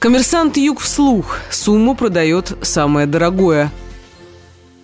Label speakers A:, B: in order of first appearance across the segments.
A: Коммерсант Юг вслух. Сумму продает самое дорогое.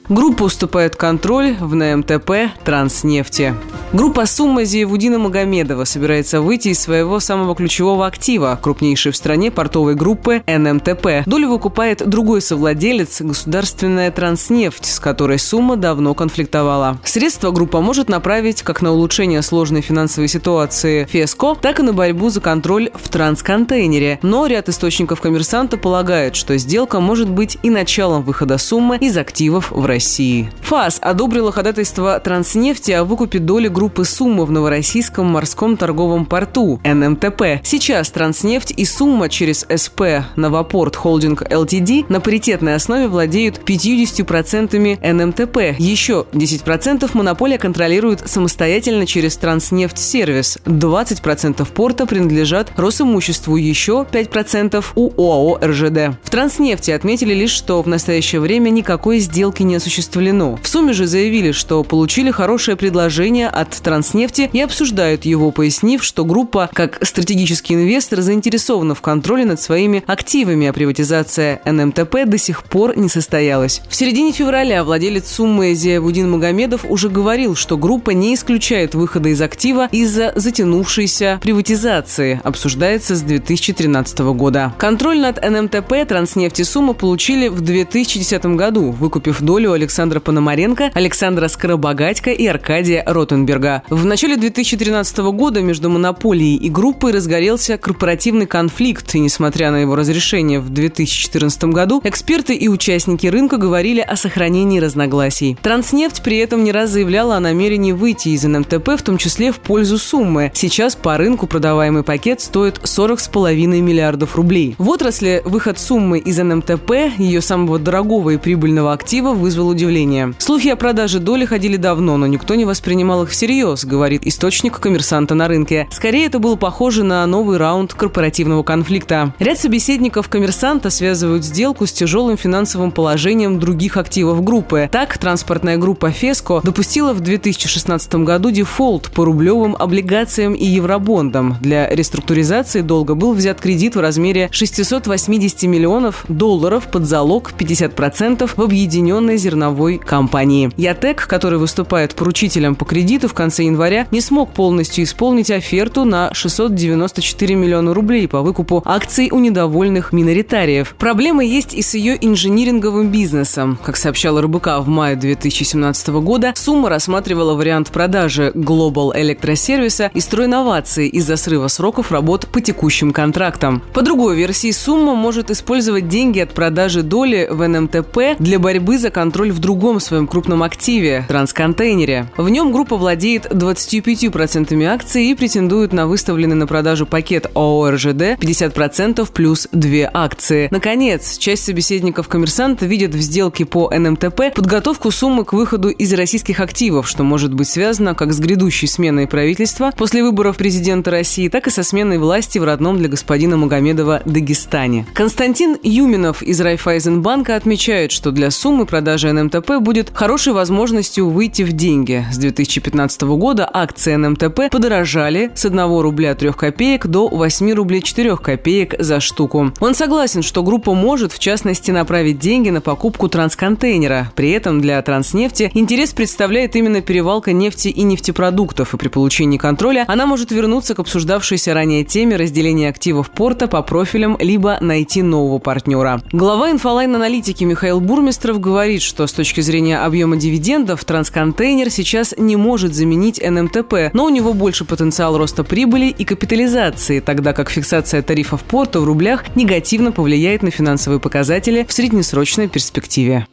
A: Группа уступает контроль в НМТП «Транснефти». Группа «Сумма» Зиевудина Магомедова собирается выйти из своего самого ключевого актива, крупнейшей в стране портовой группы НМТП. Долю выкупает другой совладелец – государственная «Транснефть», с которой «Сумма» давно конфликтовала. Средства группа может направить как на улучшение сложной финансовой ситуации ФЕСКО, так и на борьбу за контроль в трансконтейнере. Но ряд источников коммерсанта полагают, что сделка может быть и началом выхода «Суммы» из активов в России. России. ФАС одобрила ходатайство Транснефти о выкупе доли группы «Сумма» в Новороссийском морском торговом порту НМТП. Сейчас Транснефть и «Сумма» через СП «Новопорт Холдинг ЛТД» на паритетной основе владеют 50% НМТП. Еще 10% монополия контролирует самостоятельно через Транснефть Сервис. 20% порта принадлежат Росимуществу, еще 5% у ОАО РЖД. В Транснефти отметили лишь, что в настоящее время никакой сделки не осуществлено. В сумме же заявили, что получили хорошее предложение от Транснефти и обсуждают его, пояснив, что группа, как стратегический инвестор, заинтересована в контроле над своими активами, а приватизация НМТП до сих пор не состоялась. В середине февраля владелец суммы Зиавудин Магомедов уже говорил, что группа не исключает выхода из актива из-за затянувшейся приватизации, обсуждается с 2013 года. Контроль над НМТП Транснефти Сумма получили в 2010 году, выкупив долю Александра Пономаренко, Александра Скоробогатько и Аркадия Ротенберга. В начале 2013 года между монополией и группой разгорелся корпоративный конфликт, и несмотря на его разрешение в 2014 году, эксперты и участники рынка говорили о сохранении разногласий. Транснефть при этом не раз заявляла о намерении выйти из НМТП, в том числе в пользу суммы. Сейчас по рынку продаваемый пакет стоит 40,5 миллиардов рублей. В отрасли выход суммы из НМТП, ее самого дорогого и прибыльного актива, вызвал вызвал удивление. Слухи о продаже доли ходили давно, но никто не воспринимал их всерьез, говорит источник коммерсанта на рынке. Скорее, это было похоже на новый раунд корпоративного конфликта. Ряд собеседников коммерсанта связывают сделку с тяжелым финансовым положением других активов группы. Так, транспортная группа «Феско» допустила в 2016 году дефолт по рублевым облигациям и евробондам. Для реструктуризации долга был взят кредит в размере 680 миллионов долларов под залог 50% в объединенной зерновой зерновой компании. Ятек, который выступает поручителем по кредиту в конце января, не смог полностью исполнить оферту на 694 миллиона рублей по выкупу акций у недовольных миноритариев. Проблемы есть и с ее инжиниринговым бизнесом. Как сообщала РБК в мае 2017 года, сумма рассматривала вариант продажи Global Электросервиса и стройновации из-за срыва сроков работ по текущим контрактам. По другой версии, сумма может использовать деньги от продажи доли в НМТП для борьбы за контроль контроль в другом своем крупном активе – трансконтейнере. В нем группа владеет 25% акций и претендует на выставленный на продажу пакет ООО РЖД 50% плюс 2 акции. Наконец, часть собеседников коммерсанта видит в сделке по НМТП подготовку суммы к выходу из российских активов, что может быть связано как с грядущей сменой правительства после выборов президента России, так и со сменой власти в родном для господина Магомедова Дагестане. Константин Юминов из Райфайзенбанка отмечает, что для суммы продажи НМТП будет хорошей возможностью выйти в деньги. С 2015 года акции НМТП подорожали с 1 рубля 3 копеек до 8 рублей 4 копеек за штуку. Он согласен, что группа может, в частности, направить деньги на покупку трансконтейнера. При этом для транснефти интерес представляет именно перевалка нефти и нефтепродуктов, и при получении контроля она может вернуться к обсуждавшейся ранее теме разделения активов порта по профилям, либо найти нового партнера. Глава INFOLine-Аналитики Михаил Бурмистров говорит, что с точки зрения объема дивидендов трансконтейнер сейчас не может заменить НМТП, но у него больше потенциал роста прибыли и капитализации, тогда как фиксация тарифов порта в рублях негативно повлияет на финансовые показатели в среднесрочной перспективе.